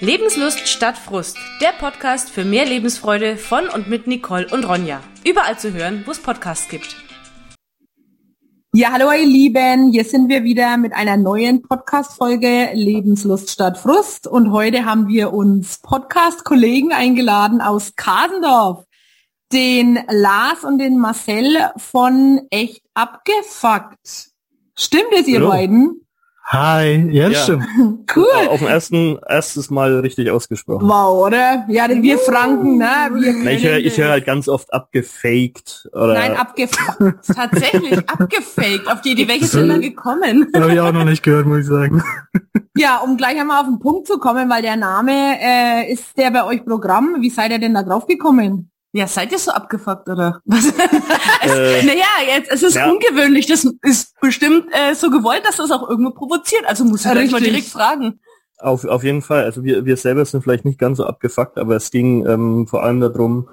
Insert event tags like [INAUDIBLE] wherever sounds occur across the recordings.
Lebenslust statt Frust, der Podcast für mehr Lebensfreude von und mit Nicole und Ronja. Überall zu hören, wo es Podcasts gibt. Ja, hallo ihr Lieben, hier sind wir wieder mit einer neuen Podcast-Folge Lebenslust statt Frust und heute haben wir uns Podcast-Kollegen eingeladen aus Kasendorf, den Lars und den Marcel von Echt Abgefuckt. Stimmt es, ihr Hallo. beiden? Hi, ja, Ja. stimmt. [LAUGHS] Cool. Auf dem ersten, erstes Mal richtig ausgesprochen. Wow, oder? Ja, denn wir Franken, ne? Wir Na, ich höre ich hör halt ganz oft abgefaked oder Nein, abgefuckt. Tatsächlich abgefaked. Auf die Idee, welche sind da gekommen? Habe ich auch noch nicht gehört, muss ich sagen. [LAUGHS] Ja, um gleich einmal auf den Punkt zu kommen, weil der Name äh, ist der bei euch Programm. Wie seid ihr denn da drauf gekommen? Ja, seid ihr so abgefuckt, oder? [LAUGHS] Was? es, Äh, naja, jetzt, es ist ja. ungewöhnlich. Das ist bestimmt äh, so gewollt, dass das auch irgendwo provoziert. Also muss ich gleich mal direkt fragen. auf, auf jeden Fall. Also wir, wir selber sind vielleicht nicht ganz so abgefuckt, aber es ging ähm, vor allem darum,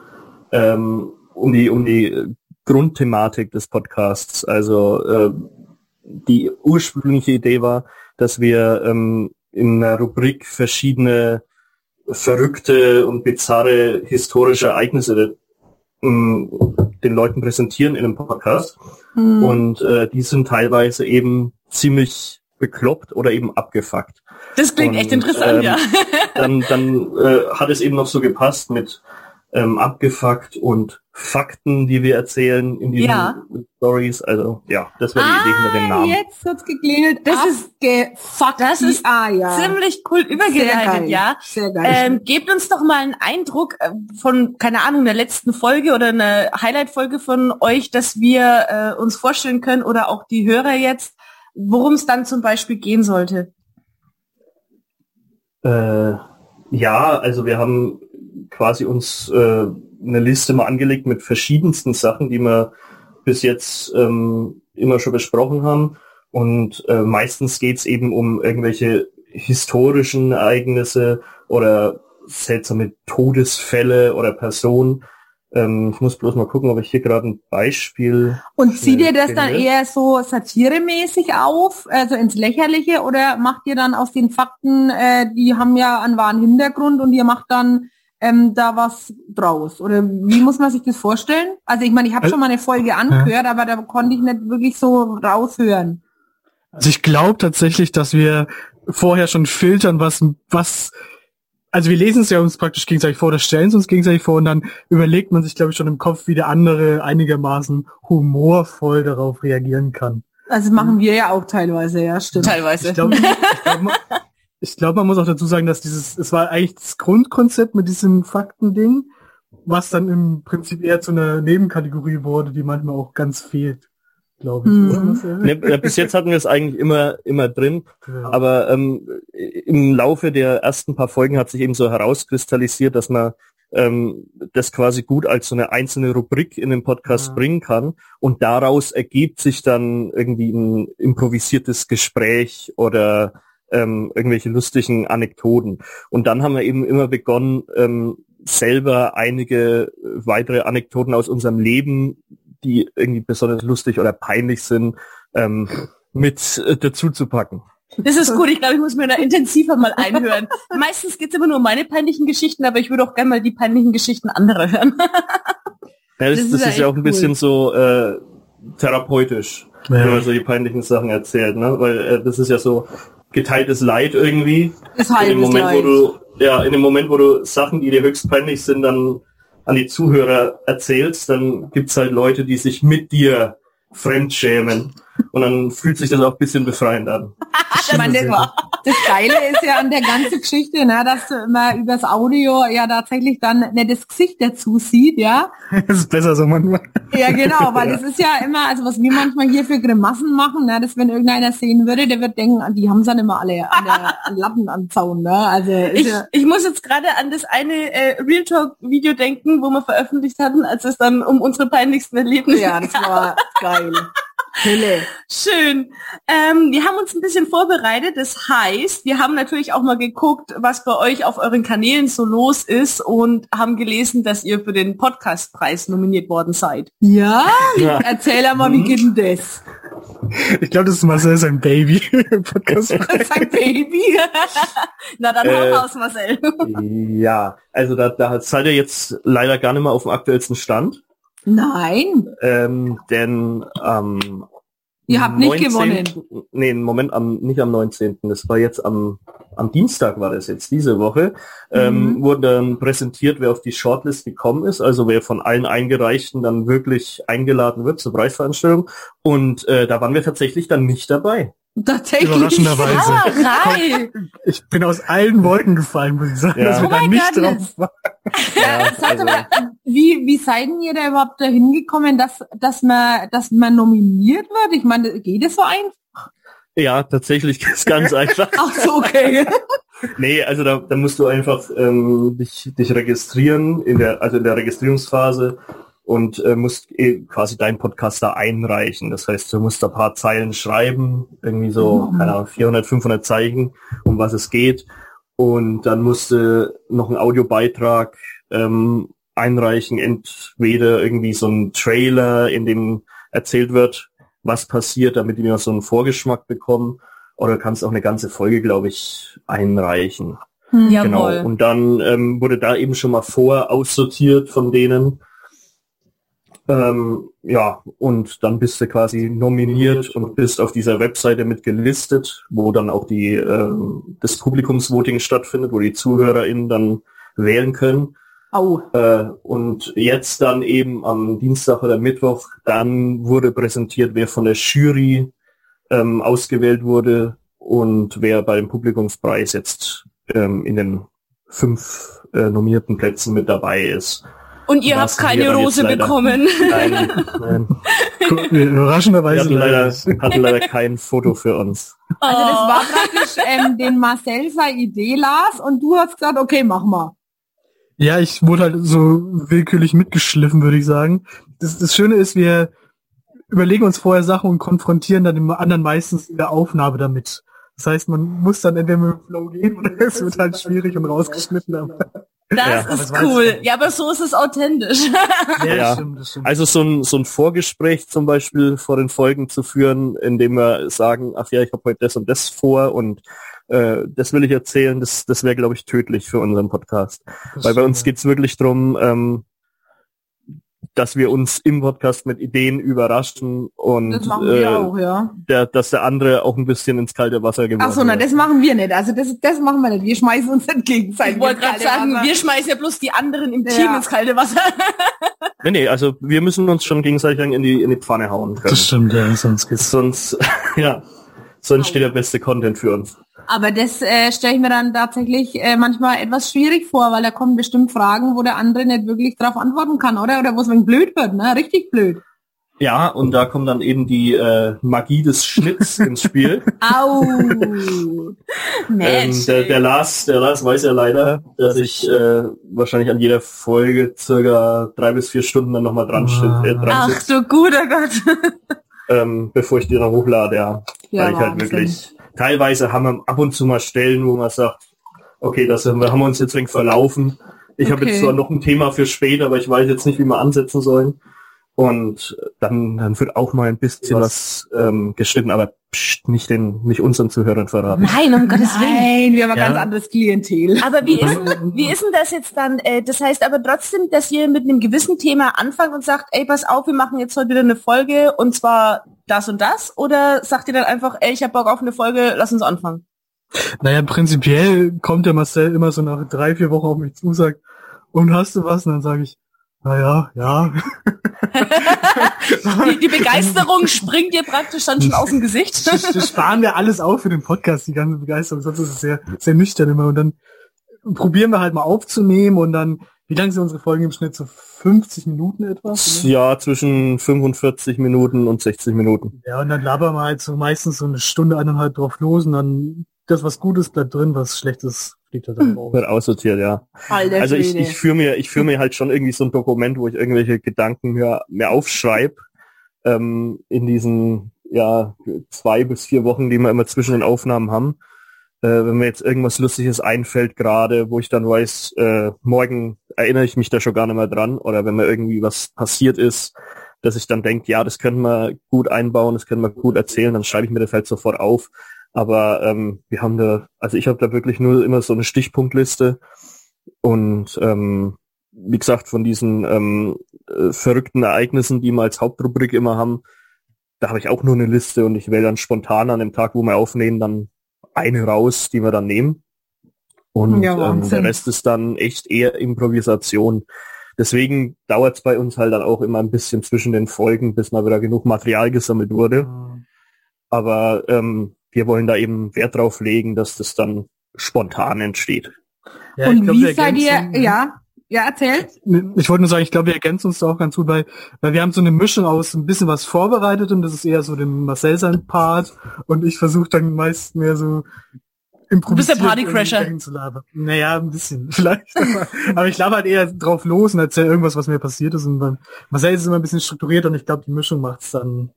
ähm, um die, um die Grundthematik des Podcasts. Also äh, die ursprüngliche Idee war, dass wir ähm, in einer Rubrik verschiedene verrückte und bizarre historische Ereignisse ähm, den Leuten präsentieren in einem Podcast. Hm. Und äh, die sind teilweise eben ziemlich bekloppt oder eben abgefuckt. Das klingt Und, echt interessant, ähm, ja. Dann, dann äh, hat es eben noch so gepasst mit ähm, abgefuckt und Fakten, die wir erzählen in diesen Ja. Stories. Also ja, das wäre die Idee hinter dem Ah, Namen. jetzt hat's geklingelt. Das ist- Abgefuckt. das ist ah, ja. Ziemlich cool Sehr übergeleitet, geil. ja. Sehr geil. Ähm, gebt uns doch mal einen Eindruck äh, von, keine Ahnung, der letzten Folge oder eine Highlight-Folge von euch, dass wir äh, uns vorstellen können oder auch die Hörer jetzt, worum es dann zum Beispiel gehen sollte. Äh, ja, also wir haben quasi uns äh, eine Liste mal angelegt mit verschiedensten Sachen, die wir bis jetzt ähm, immer schon besprochen haben. Und äh, meistens geht's eben um irgendwelche historischen Ereignisse oder seltsame Todesfälle oder Personen. Ähm, ich muss bloß mal gucken, ob ich hier gerade ein Beispiel. Und zieht ihr das äh, dann finde. eher so satiremäßig auf, also ins Lächerliche, oder macht ihr dann aus den Fakten, äh, die haben ja einen wahren Hintergrund und ihr macht dann ähm, da was draus? Oder wie muss man sich das vorstellen? Also ich meine, ich habe schon mal eine Folge angehört, aber da konnte ich nicht wirklich so raushören. Also ich glaube tatsächlich, dass wir vorher schon filtern, was, was, also wir lesen es ja uns praktisch gegenseitig vor, oder stellen es uns gegenseitig vor und dann überlegt man sich, glaube ich, schon im Kopf, wie der andere einigermaßen humorvoll darauf reagieren kann. Also das machen wir ja auch teilweise, ja, stimmt. Teilweise. Ich glaube, ich glaub, ich glaub, man muss auch dazu sagen, dass dieses, es war eigentlich das Grundkonzept mit diesem Faktending, was dann im Prinzip eher zu einer Nebenkategorie wurde, die manchmal auch ganz fehlt, glaube ich. Mhm. Ne, bis jetzt hatten wir es eigentlich immer, immer drin. Ja. Aber ähm, im Laufe der ersten paar Folgen hat sich eben so herauskristallisiert, dass man ähm, das quasi gut als so eine einzelne Rubrik in den Podcast Ja. bringen kann. Und daraus ergibt sich dann irgendwie ein improvisiertes Gespräch oder ähm, irgendwelche lustigen Anekdoten. Und dann haben wir eben immer begonnen, ähm, selber einige weitere Anekdoten aus unserem Leben, die irgendwie besonders lustig oder peinlich sind, ähm, mit äh, dazu zu packen. Das ist gut, ich glaube, ich muss mir da intensiver mal einhören. [LAUGHS] Meistens geht's immer nur um meine peinlichen Geschichten, aber ich würde auch gerne mal die peinlichen Geschichten anderer hören. [LAUGHS] Ja, das, Das ist das, ja ist ja auch ein bisschen so äh, therapeutisch, Ja. wenn man so die peinlichen Sachen erzählt, ne? Weil äh, das ist ja so geteiltes Leid irgendwie. Das In dem Moment, wo Leid. du, ja, in dem Moment, wo du Sachen, die dir höchst peinlich sind, dann an die Zuhörer erzählst, dann gibt's halt Leute, die sich mit dir fremdschämen. Und dann fühlt sich das auch ein bisschen befreiend an. [LAUGHS] Das, das Geile ist ja an der ganzen Geschichte, ne, dass man übers Audio ja tatsächlich dann nicht das Gesicht dazu sieht, ja. [LAUGHS] Das ist besser so manchmal. Ja, genau, weil [LAUGHS] das ist ja immer, also was wir manchmal hier für Grimassen machen, ne, dass wenn irgendeiner sehen würde, der wird denken, ah, die haben es dann immer alle an der an Lappen am Zaun, ne? Also Ich, ja, ich muss jetzt gerade an das eine äh, Real Talk Video denken, wo wir veröffentlicht hatten, als es dann um unsere peinlichsten Erlebnisse ja, das ging. war geil. Hölle. Schön. Ähm, wir haben uns ein bisschen vorbereitet. Das heißt, wir haben natürlich auch mal geguckt, was bei euch auf euren Kanälen so los ist und haben gelesen, dass ihr für den Podcastpreis nominiert worden seid. Ja, Ja. erzähl mal, wie geht denn das? Ich glaube, das ist Marcel sein Baby. [LAUGHS] Podcast. Sein Baby. [LAUGHS] Na dann Äh, hau raus, Marcel. [LAUGHS] Ja, also da, da seid ihr jetzt leider gar nicht mehr auf dem aktuellsten Stand. Nein, Ähm, denn am Ihr habt nicht 19. Nee, Moment am, nicht am 19. Das war jetzt am, am Dienstag war das jetzt, diese Woche. Ähm, Mhm. wurde dann präsentiert, wer auf die Shortlist gekommen ist, also wer von allen Eingereichten dann wirklich eingeladen wird zur Preisveranstaltung. Und äh, da waren wir tatsächlich dann nicht dabei. Tatsächlich. Überraschenderweise. Sauerei. Ich bin aus allen Wolken gefallen, muss ich sagen, Ja. dass wir Oh da nicht goodness. drauf waren. Ja, [LAUGHS] Sag also, mal, wie, wie seid denn ihr da überhaupt dahin gekommen, dass, dass man, dass man nominiert wird? Ich meine, geht es so einfach? ja tatsächlich ist ganz [LAUGHS] einfach. Ach so, okay. Nee, also da, da musst du einfach ähm, dich, dich registrieren in der, also in der Registrierungsphase und äh, musst eh quasi deinen Podcast da einreichen. Das heißt, du musst ein paar Zeilen schreiben, irgendwie so, Mhm. keine Ahnung, 400, 500 Zeichen, um was es geht. Und dann musst du noch einen Audiobeitrag ähm, einreichen, entweder irgendwie so ein Trailer, in dem erzählt wird, was passiert, damit die noch so einen Vorgeschmack bekommen. Oder du kannst auch eine ganze Folge, glaube ich, einreichen. Hm. Genau. Jawohl. Und dann ähm, wurde da eben schon mal vor aussortiert von denen. Ähm, ja, und dann bist du quasi nominiert und bist auf dieser Webseite mit gelistet, wo dann auch die ähm, das Publikumsvoting stattfindet, wo die ZuhörerInnen dann wählen können. Au. Äh, und jetzt dann eben am Dienstag oder Mittwoch, dann wurde präsentiert, wer von der Jury ähm, ausgewählt wurde und wer beim Publikumspreis jetzt ähm, in den fünf äh, nominierten Plätzen mit dabei ist. Und ihr habt keine Rose bekommen. [LAUGHS] Nein, nein. Cool, Wir Überraschenderweise hatten leider, leider. hatten leider kein Foto für uns. Also das Oh. war praktisch ähm, den Marcel seine Idee las und du hast gesagt, okay, mach mal. Ja, ich wurde halt so willkürlich mitgeschliffen, würde ich sagen. Das, das Schöne ist, wir überlegen uns vorher Sachen und konfrontieren dann den anderen meistens in der Aufnahme damit. Das heißt, man muss dann entweder mit dem Flow gehen oder [LAUGHS] es wird halt schwierig und rausgeschnitten. Aber Das Ja, ist cool. Ja, aber so ist es authentisch. ja, [LAUGHS] Ja. stimmt, das stimmt. Also so ein, so ein Vorgespräch zum Beispiel vor den Folgen zu führen, indem wir sagen, ach ja, ich habe heute das und das vor und äh, das will ich erzählen, das, das wäre, glaube ich, tödlich für unseren Podcast. Das Weil bei stimmt, uns ja. geht's wirklich drum, ähm, dass wir uns im Podcast mit Ideen überraschen und Das machen wir äh, auch, ja. der, dass der andere auch ein bisschen ins kalte Wasser geworfen Ach so, na, das machen wir nicht. Also das, das machen wir nicht. Wir schmeißen uns nicht gegenseitig. Ich wollte gerade sagen, Wasser. wir schmeißen ja bloß die anderen im Ja. Team ins kalte Wasser. [LAUGHS] Nee, nee, also wir müssen uns schon gegenseitig in die, in die Pfanne hauen können. Das stimmt, ja, sonst geht's. Sonst, [LAUGHS] ja, sonst steht der beste Content für uns. Aber das äh, stelle ich mir dann tatsächlich äh, manchmal etwas schwierig vor, weil da kommen bestimmt Fragen, wo der andere nicht wirklich darauf antworten kann, oder? Oder wo es ein blöd wird, ne? Richtig blöd. Ja, und da kommt dann eben die äh, Magie des Schnitts [LAUGHS] ins Spiel. Au! ähm, der, der Lars, der Lars weiß ja leider, dass ich äh, wahrscheinlich an jeder Folge circa drei bis vier Stunden dann nochmal dran, steht, äh, dran Ach du guter Gott. ähm, bevor ich die dann hochlade, ja. Ja, Weil ich halt wirklich, teilweise haben wir ab und zu mal Stellen, wo man sagt, okay, das haben wir haben wir uns jetzt wegen verlaufen. Ich habe jetzt Okay. zwar noch ein Thema für später, aber ich weiß jetzt nicht, wie wir ansetzen sollen. Und dann, dann wird auch mal ein bisschen was ähm, geschnitten, aber pst, nicht den, nicht unseren Zuhörern verraten. Nein, um Gottes Willen. Nein, wir haben ein Ja. ganz anderes Klientel. Aber wie ist, denn- [LAUGHS] wie ist denn das jetzt dann? Äh, das heißt aber trotzdem, dass ihr mit einem gewissen Thema anfangt und sagt, ey, pass auf, wir machen jetzt heute wieder eine Folge und zwar das und das? Oder sagt ihr dann einfach, ey, ich hab Bock auf eine Folge, lass uns anfangen? Naja, prinzipiell kommt der Marcel immer so nach drei, vier Wochen auf mich zu und sagt, und hast du was? Und dann sage ich, naja, ja. [LAUGHS] Die, die Begeisterung springt dir praktisch dann schon aus dem Gesicht. Das, das sparen wir alles auf für den Podcast, die ganze Begeisterung. Sonst ist es sehr, sehr nüchtern immer. Und dann probieren wir halt mal aufzunehmen und dann, wie lang sind unsere Folgen im Schnitt? So 50 Minuten etwa? Ja, zwischen 45 Minuten und 60 Minuten. Ja, und dann labern wir halt so meistens so eine Stunde, eineinhalb drauf los und dann das, was Gutes bleibt drin, was Schlechtes fliegt halt dann raus. Wird aussortiert, ja. Alter Also ich, ich führe mir, ich führe mir halt schon irgendwie so ein Dokument, wo ich irgendwelche Gedanken mir, mir aufschreibe, ähm, in diesen, ja, zwei bis vier Wochen, die wir immer zwischen den Aufnahmen haben. Äh, wenn mir jetzt irgendwas Lustiges einfällt gerade, wo ich dann weiß, äh, morgen erinnere ich mich da schon gar nicht mehr dran, oder wenn mir irgendwie was passiert ist, dass ich dann denke, ja, das können wir gut einbauen, das können wir gut erzählen, dann schreibe ich mir das halt sofort auf. Aber ähm, wir haben da, also ich habe da wirklich nur immer so eine Stichpunktliste und ähm, wie gesagt, von diesen ähm, äh, verrückten Ereignissen, die wir als Hauptrubrik immer haben, da habe ich auch nur eine Liste und ich wähle dann spontan an dem Tag, wo wir aufnehmen, dann eine raus, die wir dann nehmen. Und Ja, ähm, der Rest ist dann echt eher Improvisation. Deswegen dauert es bei uns halt dann auch immer ein bisschen zwischen den Folgen, bis mal wieder genug Material gesammelt wurde. Aber ähm, wir wollen da eben Wert drauf legen, dass das dann spontan entsteht. Ja, Und glaub, wie seid ihr, ergänzen- ja, ja, erzählt? Ich wollte nur sagen, ich glaube, wir ergänzen uns da auch ganz gut, weil, weil wir haben so eine Mischung aus ein bisschen was vorbereitet und das ist eher so dem Marcel sein Part und ich versuche dann meist mehr so improvisiert der Partycrasher. zu labern. Naja, ein bisschen, [LAUGHS] vielleicht. aber, aber ich laber halt eher drauf los und erzähle irgendwas, was mir passiert ist und dann, Marcel ist immer ein bisschen strukturiert und ich glaube, die Mischung macht's dann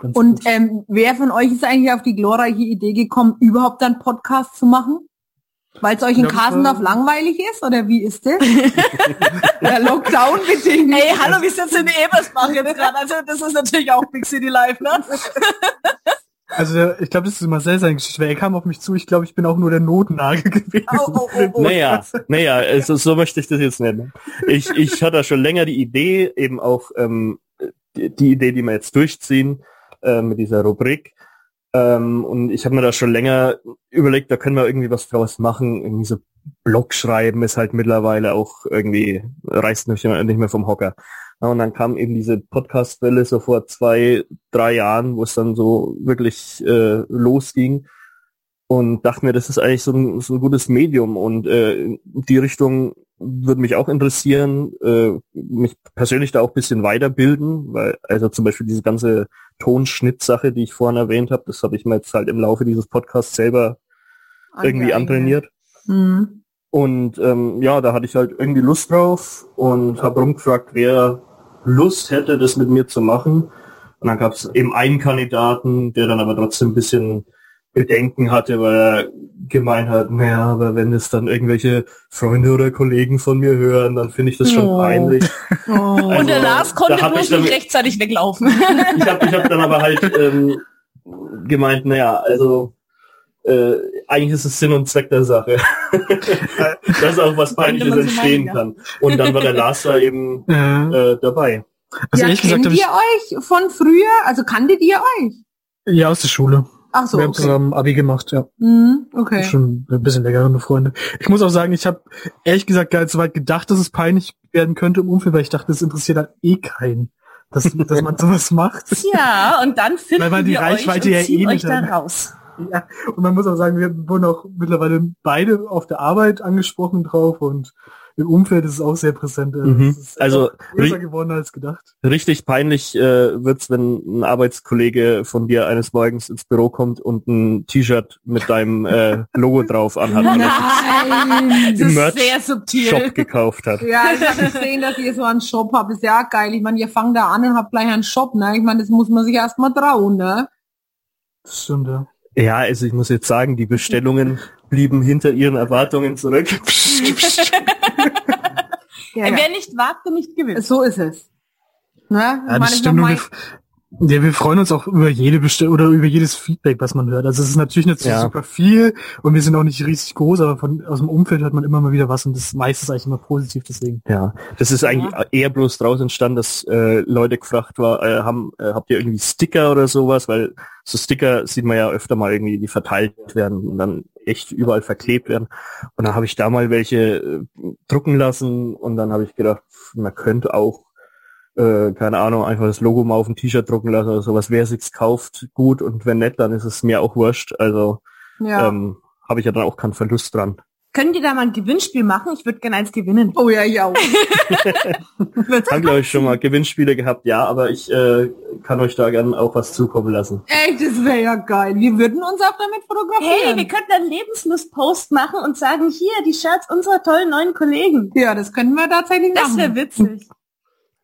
ganz Und ähm, wer von euch ist eigentlich auf die glorreiche Idee gekommen, überhaupt einen Podcast zu machen? Weil es euch in Kasendorf langweilig ist oder wie ist das? [LAUGHS] Der Lockdown bedingt. Ey, hallo, wir sind in Ebersbach jetzt gerade. Also das ist natürlich auch Big City Life, ne? [LAUGHS] Also ich glaube, das ist Marcel seine Geschichte, er kam auf mich zu, ich glaube, ich bin auch nur der Notnagel [LAUGHS] gewesen. Oh, oh, oh, oh. Naja, naja, also so möchte ich das jetzt nennen. Ich, ich hatte schon länger die Idee, eben auch ähm, die, die Idee, die wir jetzt durchziehen äh, mit dieser Rubrik. Ähm, und ich habe mir da schon länger überlegt, da können wir irgendwie was draus machen. Irgendwie so Blog schreiben ist halt mittlerweile auch irgendwie, reißt mich nicht mehr vom Hocker. Ja, und dann kam eben diese Podcast-Welle so vor zwei, drei Jahren, wo es dann so wirklich äh, losging und dachte mir, das ist eigentlich so ein, so ein gutes Medium und äh, die Richtung würde mich auch interessieren, äh, mich persönlich da auch ein bisschen weiterbilden, weil also zum Beispiel diese ganze Tonschnittsache, die ich vorhin erwähnt habe, das habe ich mir jetzt halt im Laufe dieses Podcasts selber irgendwie antrainiert. Mhm. Und ähm, ja, da hatte ich halt irgendwie Lust drauf und habe rumgefragt, wer Lust hätte, das mit mir zu machen. Und dann gab es eben einen Kandidaten, der dann aber trotzdem ein bisschen Bedenken hatte, weil er gemeint hat, naja, aber wenn es dann irgendwelche Freunde oder Kollegen von mir hören, dann finde ich das schon Oh. peinlich. [LAUGHS] Oh. Und der Also, Lars konnte bloß dann- nicht rechtzeitig weglaufen. Ich habe ich hab dann aber halt ähm, gemeint, naja, also äh, eigentlich ist es Sinn und Zweck der Sache. [LAUGHS] Dass auch was Peinliches entstehen meinen, ja. kann. Und dann war der Lars da eben Äh, äh, dabei. also ja, ehrlich kennt gesagt ihr euch von früher? Also kanntet ihr euch? ja aus der Schule. Ach so, wir haben okay. zusammen Abi gemacht, ja. Mhm, okay. Schon ein bisschen längere Freunde. Ich muss auch sagen, ich habe ehrlich gesagt gar nicht so weit gedacht, dass es peinlich werden könnte im Umfeld, weil ich dachte, es interessiert halt eh keinen, dass, [LAUGHS] dass man sowas macht. Ja, und dann finden Weil man die wir Reichweite euch ja und ziehen eh euch da raus. Ja, und man muss auch sagen, wir wurden auch mittlerweile beide auf der Arbeit angesprochen drauf und im Umfeld ist es auch sehr präsent. Mhm. Es ist Also, größer geworden als gedacht. Richtig peinlich äh, wird's, wenn ein Arbeitskollege von dir eines Morgens ins Büro kommt und ein T-Shirt mit deinem äh, Logo drauf anhat, er Nein. Das Im ist Merch- sehr subtil. Shop gekauft hat. Ja, ich habe gesehen, dass ihr so einen Shop habt. Ist ja geil. Ich meine, ihr fangt da an und habt gleich einen Shop, ne? Ich meine, das muss man sich erst mal trauen, ne? Das stimmt, ja. Ja, also ich muss jetzt sagen, die Bestellungen blieben hinter ihren Erwartungen zurück. [LAUGHS] Ja. Wer nicht wagt, der nicht gewinnt. So ist es. Ne? Ja, das stimmt. Und wir, ja, wir freuen uns auch über jede Bestell oder über jedes Feedback, was man hört. Also es ist natürlich nicht Ja. super viel und wir sind auch nicht riesig groß, aber von aus dem Umfeld hört man immer mal wieder was und das meiste ist eigentlich immer positiv, deswegen. Ja, das ist eigentlich eher bloß draus entstanden, dass äh, Leute gefragt war, äh, haben, äh, habt ihr irgendwie Sticker oder sowas? Weil so Sticker sieht man ja öfter mal irgendwie, die verteilt werden und dann echt überall verklebt werden. Und dann habe ich da mal welche äh, drucken lassen und dann habe ich gedacht, man könnte auch, äh, keine Ahnung, einfach das Logo mal auf ein T-Shirt drucken lassen oder sowas. Wer sich's kauft, gut und wenn nicht, dann ist es mir auch wurscht. Also Ja. ähm, habe ich ja dann auch keinen Verlust dran. Können die da mal ein Gewinnspiel machen? Ich würde gerne eins gewinnen. oh ja, ja. [LAUGHS] Haben glaube ich schon mal Gewinnspiele gehabt, ja, aber ich äh, kann euch da gern auch was zukommen lassen. Echt, das wäre ja geil. Wir würden uns auch damit Hey, fotografieren. wir könnten einen Lebenslust-Post machen und sagen, hier, die Shirts unserer tollen neuen Kollegen. ja, das könnten wir tatsächlich Das wäre machen. witzig.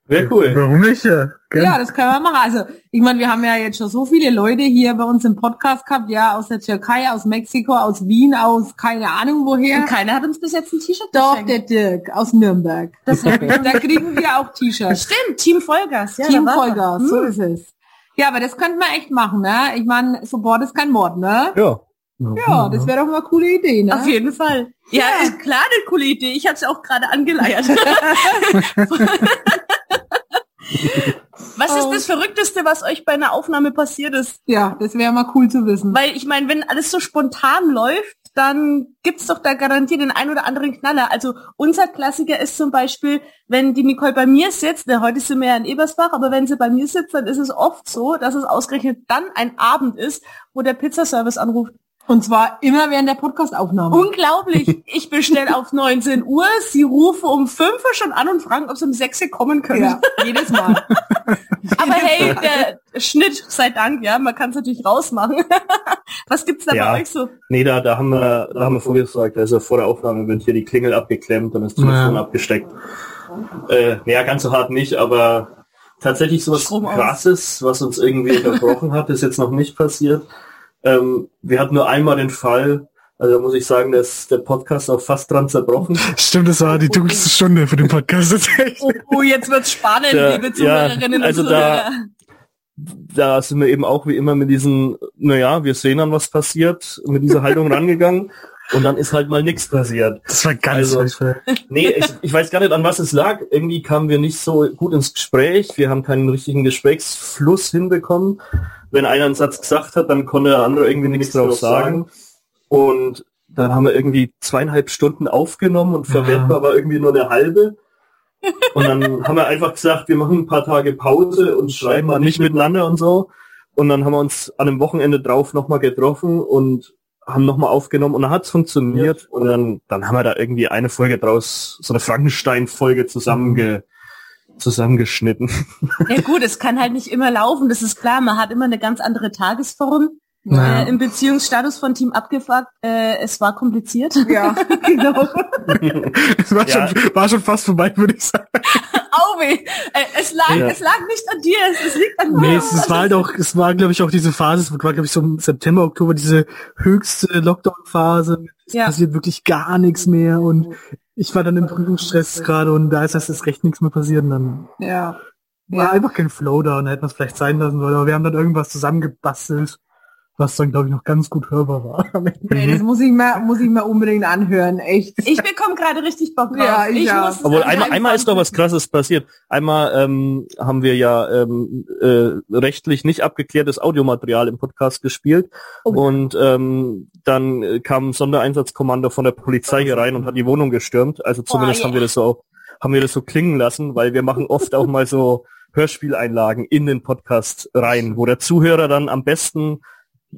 Wäre cool. Warum nicht? Ja? Ja, das können wir machen. Also, ich meine, wir haben ja jetzt schon so viele Leute hier bei uns im Podcast gehabt, ja, aus der Türkei, aus Mexiko, aus Wien, aus keine Ahnung woher. Und keiner hat uns bis jetzt ein T-Shirt Doch, geschenkt. der Dirk aus Nürnberg. Das [LAUGHS] Da kriegen wir auch T-Shirts. Stimmt, Team Vollgas. Ja, Team. Vollgas, so Hm. ist es. Ja, aber das könnten wir echt machen, ne? Ich meine, Support ist kein Mord, ne? Ja. Ja, das wäre doch mal eine coole Idee, ne? Auf jeden Fall. Ja, Ja. ist klar, eine coole Idee. Ich hatte es auch gerade angeleiert. [LAUGHS] [LAUGHS] was Oh. ist das Verrückteste, was euch bei einer Aufnahme passiert ist? Ja, das wäre mal cool zu wissen. Weil ich meine, wenn alles so spontan läuft, dann gibt's doch da garantiert den ein oder anderen Knaller. Also unser Klassiker ist zum Beispiel, wenn die Nicole bei mir sitzt, ne, heute sind wir ja in Ebersbach, aber wenn sie bei mir sitzt, dann ist es oft so, dass es ausgerechnet dann ein Abend ist, wo der Pizzaservice anruft. Und zwar immer während der Podcastaufnahme. Unglaublich. [LAUGHS] Ich bestelle auf 19 Uhr, sie rufen um 5 Uhr schon an und fragen, ob sie um 6 Uhr kommen können. ja, [LAUGHS] jedes Mal. [LAUGHS] Aber hey, der Schnitt, sei Dank, ja, man kann es natürlich rausmachen. Was gibt's da Ja. bei euch so? Nee, da, da haben wir, da haben wir vorher gesagt, also vor der Aufnahme wird hier die Klingel abgeklemmt und das Telefon Ja. abgesteckt. Äh, naja, ganz so hart nicht, aber tatsächlich sowas Strom aus. krasses, was uns irgendwie unterbrochen hat, ist jetzt noch nicht passiert. Ähm, wir hatten nur einmal den Fall, also da muss ich sagen, dass der Podcast auch fast dran zerbrochen. Stimmt, das war die dunkelste Stunde für den Podcast. Oh, oh jetzt wird's spannend, Da- liebe ja, Zuhörerinnen also und da- Zuhörer. da sind wir eben auch wie immer mit diesen, naja, wir sehen dann, was passiert, mit dieser Haltung rangegangen. Und dann ist halt mal nichts passiert. Das war ganz Also- furchtbar. Nee, ich, ich weiß gar nicht, an was es lag. Irgendwie kamen wir nicht so gut ins Gespräch. Wir haben keinen richtigen Gesprächsfluss hinbekommen. Wenn einer einen Satz gesagt hat, dann konnte der andere irgendwie nichts drauf sagen. Und dann haben wir irgendwie zweieinhalb Stunden aufgenommen und verwerten Ja. aber irgendwie nur eine halbe. Und dann haben wir einfach gesagt, wir machen ein paar Tage Pause und schreiben mal nicht miteinander und so. Und dann haben wir uns an einem Wochenende drauf nochmal getroffen und haben nochmal aufgenommen und dann hat's funktioniert. Und dann, dann haben wir da irgendwie eine Folge draus, so eine Frankenstein-Folge zusammenge, zusammengeschnitten. Ja gut, es kann halt nicht immer laufen, das ist klar. Man hat immer eine ganz andere Tagesform. Ja. Äh, Im Beziehungsstatus von Team abgefragt, äh, es war kompliziert. Ja, [LAUGHS] genau. [LAUGHS] Es war, Ja. schon, war schon fast vorbei, würde ich sagen. [LAUGHS] Auwe, äh, es lag, Ja. es lag nicht an dir, es, es liegt an mir. Nee, es, es war halt auch, es war, glaube ich, auch diese Phase, es war, glaube ich, so im September, Oktober, diese höchste Lockdown-Phase. Es Ja. passiert wirklich gar nichts mehr und ich war dann im Prüfungsstress gerade und da ist erst recht nichts mehr passiert und dann Ja. war Ja. einfach kein Flow da und da hätten wir es vielleicht sein lassen sollen, aber wir haben dann irgendwas zusammengebastelt, was dann, glaube ich, noch ganz gut hörbar war. [LAUGHS] Nee, das muss ich mir, muss ich mir unbedingt anhören, echt. Ich bekomme gerade richtig Bock drauf. Ja, ich auch. muss es Obwohl einmal, einmal ist doch was krasses passiert. Einmal ähm, haben wir ja ähm, äh, rechtlich nicht abgeklärtes Audiomaterial im Podcast gespielt und ähm, dann kam ein Sondereinsatzkommando von der Polizei hier rein und hat die Wohnung gestürmt. Also zumindest yeah. haben wir das so haben wir das so klingen lassen, weil wir machen oft auch mal so Hörspieleinlagen in den Podcast rein, wo der Zuhörer dann am besten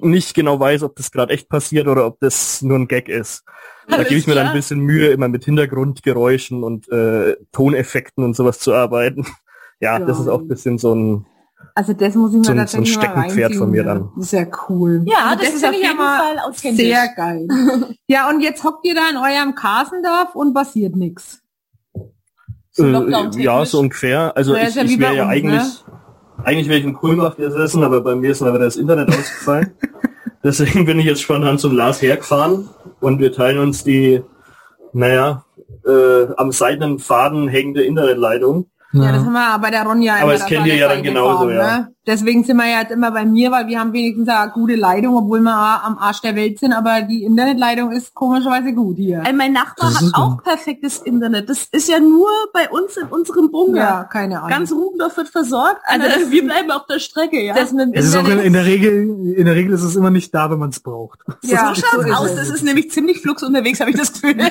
nicht genau weiß, ob das gerade echt passiert oder ob das nur ein Gag ist. Da gebe ich mir dann ein bisschen Mühe, immer mit Hintergrundgeräuschen und äh, Toneffekten und sowas zu arbeiten. Ja, [LAUGHS] Ja. das ist auch ein bisschen so ein, Also das muss ich mir So so ein Steckenpferd von mir dann. Das ja cool. Ja, Also das, ist auf jeden Fall authentisch. Sehr geil. [LAUGHS] Ja, und jetzt hockt ihr da in eurem Kasendorf und passiert nichts. So äh, ja, so ungefähr. Also Ja, ich, ist ja ich wäre ja eigentlich, ne? Eigentlich wäre ich in Kulmbach gesessen, aber bei mir ist leider das Internet ausgefallen. [LAUGHS] Deswegen bin ich jetzt spontan zum Lars hergefahren und wir teilen uns die, naja, äh, am seidenen Faden hängende Internetleitung. Ja, das haben wir bei der Ronja Aber immer, das dass kennt alle ihr ja dann genauso, ja. Ne? Deswegen sind wir ja jetzt immer bei mir, weil wir haben wenigstens eine gute Leitung, obwohl wir am Arsch der Welt sind, aber die Internetleitung ist komischerweise gut hier. Ey, mein Nachbar Das hat auch perfektes Internet. Das ist ja nur bei uns in unserem Bunker. Ja, keine Ahnung. Ganz Rubendorf wird versorgt. Also das- wir bleiben auf der Strecke, ja. das Es ist auch in, in der Regel, in der Regel ist es immer nicht da, wenn man es braucht. ja, so schaut's ist aus. es. Das ist nämlich ziemlich flux unterwegs, habe ich das Gefühl. [LAUGHS]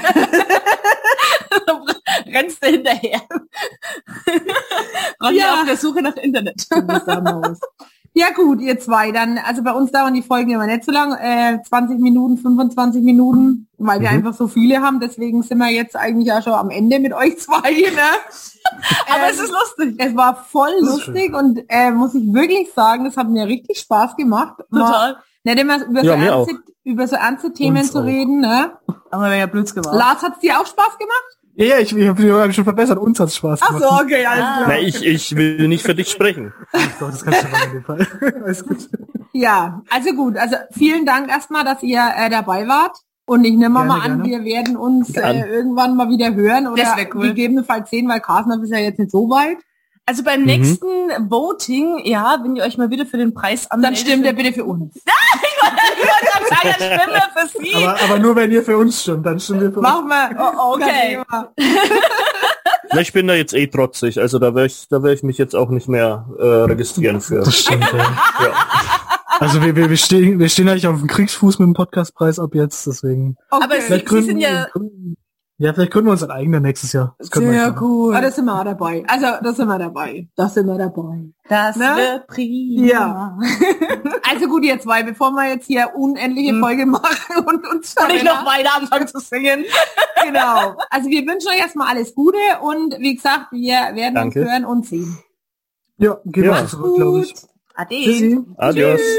[LAUGHS] Rennst du hinterher. [LAUGHS] Ronja Ja. auf der Suche nach Internet. Ja gut, ihr zwei, dann, also bei uns dauern die Folgen immer nicht so lang, äh, 20 Minuten, 25 Minuten, weil wir Mhm. einfach so viele haben, deswegen sind wir jetzt eigentlich ja schon am Ende mit euch zwei, ne? [LAUGHS] Aber Ähm, es ist lustig. Es war voll lustig und äh, muss ich wirklich sagen, das hat mir richtig Spaß gemacht. Total. nicht immer über, Ja, so ernste, über so ernste Themen Uns zu auch. reden, ne? Aber wäre ja blöd gemacht. Lars, hat's dir auch Spaß gemacht? Ja, ja, ich, ich habe schon verbessert. Uns hat's Spaß Ach gemacht. so, okay, alles Ah. klar. Na, ich, ich will nicht für dich sprechen. [LAUGHS] Doch, das kannst du machen in dem Fall. [LAUGHS] Alles gut. Ja, also gut. Also vielen Dank erstmal, dass ihr äh, dabei wart. Und ich nehme Gerne, mal an, gerne. wir werden uns äh, irgendwann mal wieder hören oder cool. gegebenenfalls sehen, weil Carsten ist ja jetzt nicht so weit. Also beim Mhm. nächsten Voting, ja, wenn ihr euch mal wieder für den Preis Dann anmeldet. stimmt er bitte für uns. [LAUGHS] Ich wollte gerade sagen, [LAUGHS] Stimme für Sie. Aber, aber nur wenn ihr für uns stimmt, dann stimmen wir für uns. Machen wir. Oh, okay. Ich bin da jetzt eh trotzig, also da werde ich, da werde ich mich jetzt auch nicht mehr äh, registrieren für. Das stimmt, ja. [LAUGHS] Ja. Also wir, wir, wir stehen, wir stehen eigentlich auf dem Kriegsfuß mit dem Podcastpreis ab jetzt, deswegen. Okay. Aber es- Vielleicht Sie sind ja- ja, vielleicht gründen wir uns ein eigener nächstes Jahr. Das können wir Sehr cool. Ah, da sind wir auch dabei. Also, da sind wir dabei. Da sind wir dabei. Das Ne? wird prima. Ja. [LAUGHS] Also gut, ihr zwei, bevor wir jetzt hier unendliche Hm. Folge machen [LAUGHS] und uns Und ich noch weiter anfangen zu singen. [LAUGHS] Genau. Also wir wünschen euch erstmal alles Gute und wie gesagt, wir werden Danke. uns hören und sehen. Ja, gehen Ja. zurück, glaube ich. Ade. Tschüssi. Adios. Tschüss.